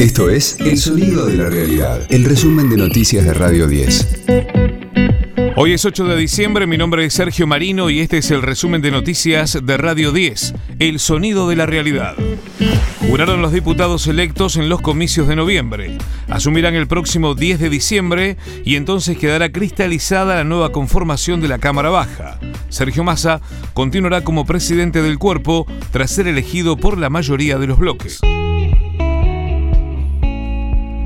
Esto es El Sonido de la Realidad, el resumen de noticias de Radio 10. Hoy es 8 de diciembre, mi nombre es Sergio Marino y este es el resumen de noticias de Radio 10, El Sonido de la Realidad. Juraron los diputados electos en los comicios de noviembre. Asumirán el próximo 10 de diciembre y entonces quedará cristalizada la nueva conformación de la Cámara Baja. Sergio Massa continuará como presidente del cuerpo tras ser elegido por la mayoría de los bloques.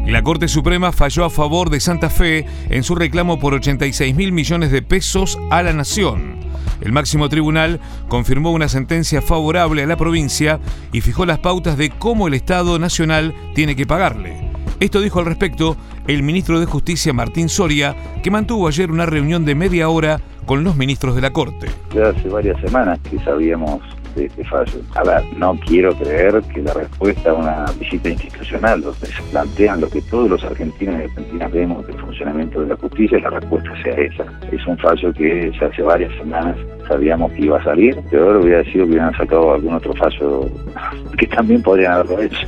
La Corte Suprema falló a favor de Santa Fe en su reclamo por 86 mil millones de pesos a la nación. El máximo tribunal confirmó una sentencia favorable a la provincia y fijó las pautas de cómo el Estado Nacional tiene que pagarle. Esto dijo al respecto el ministro de Justicia Martín Soria, que mantuvo ayer una reunión de media hora con los ministros de la Corte. Ya hace varias semanas que sabíamos de este fallo. A ver, no quiero creer que la respuesta a una visita institucional donde se plantean lo que todos los argentinos y argentinas vemos del funcionamiento de la justicia, la respuesta sea esa. Es un fallo que ya hace varias semanas sabíamos que iba a salir. Peor hubiera sido que hubieran sacado algún otro fallo que también podrían haberlo hecho.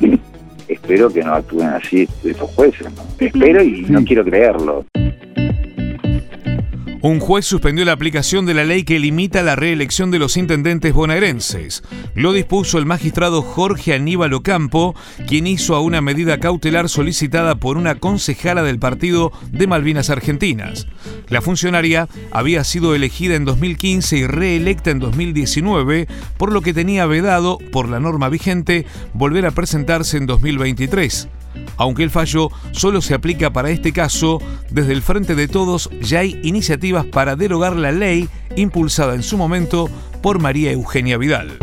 Espero que no actúen así estos jueces. Espero y no quiero creerlo. Un juez suspendió la aplicación de la ley que limita la reelección de los intendentes bonaerenses. Lo dispuso el magistrado Jorge Aníbal Ocampo, quien hizo a una medida cautelar solicitada por una concejala del partido de Malvinas Argentinas. La funcionaria había sido elegida en 2015 y reelecta en 2019, por lo que tenía vedado, por la norma vigente, volver a presentarse en 2023. Aunque el fallo solo se aplica para este caso, desde el Frente de Todos ya hay iniciativas para derogar la ley impulsada en su momento por María Eugenia Vidal.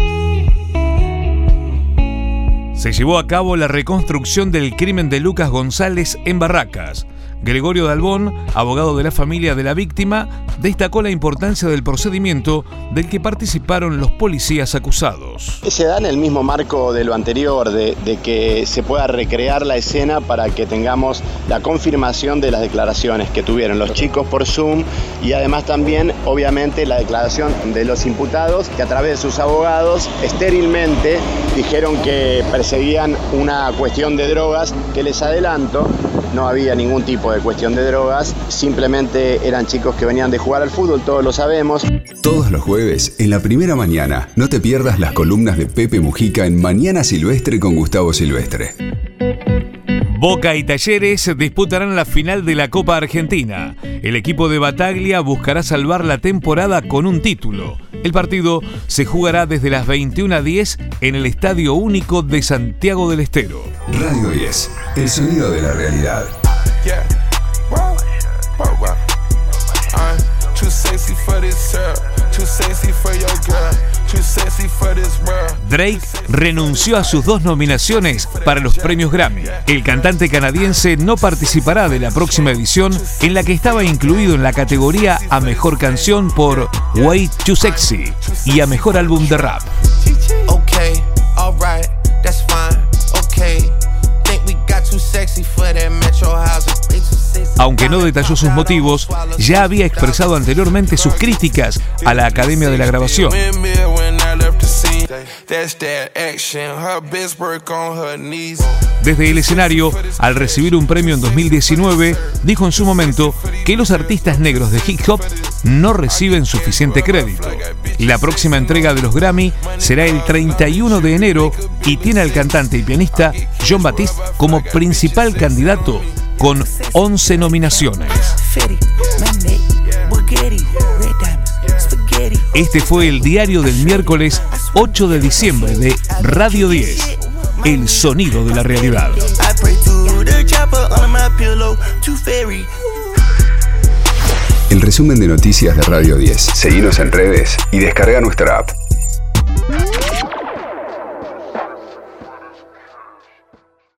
Se llevó a cabo la reconstrucción del crimen de Lucas González en Barracas. Gregorio Dalbón, abogado de la familia de la víctima, destacó la importancia del procedimiento del que participaron los policías acusados. Se da en el mismo marco de lo anterior, de, que se pueda recrear la escena para que tengamos la confirmación de las declaraciones que tuvieron los chicos por Zoom y además también, obviamente, la declaración de los imputados que a través de sus abogados estérilmente dijeron que perseguían una cuestión de drogas que les adelanto no había ningún tipo de cuestión de drogas, simplemente eran chicos que venían de jugar al fútbol, todos lo sabemos. Todos los jueves, en la primera mañana, no te pierdas las columnas de Pepe Mujica en Mañana Silvestre con Gustavo Silvestre. Boca y Talleres disputarán la final de la Copa Argentina. El equipo de Bataglia buscará salvar la temporada con un título. El partido se jugará desde las 21.10 en el Estadio Único de Santiago del Estero. Radio 10, el sonido de la realidad. Drake renunció a sus dos nominaciones para los premios Grammy. El cantante canadiense no participará de la próxima edición en la que estaba incluido en la categoría a Mejor Canción por Way Too Sexy y a Mejor Álbum de Rap. Aunque no detalló sus motivos, ya había expresado anteriormente sus críticas a la Academia de la Grabación. Desde el escenario, al recibir un premio en 2019, dijo en su momento que los artistas negros de hip hop no reciben suficiente crédito. La próxima entrega de los Grammy será el 31 de enero y tiene al cantante y pianista John Batiste como principal candidato con 11 nominaciones. Este fue el diario del miércoles 8 de diciembre de Radio 10, el sonido de la realidad. El resumen de noticias de Radio 10. Seguimos en redes y descarga nuestra app.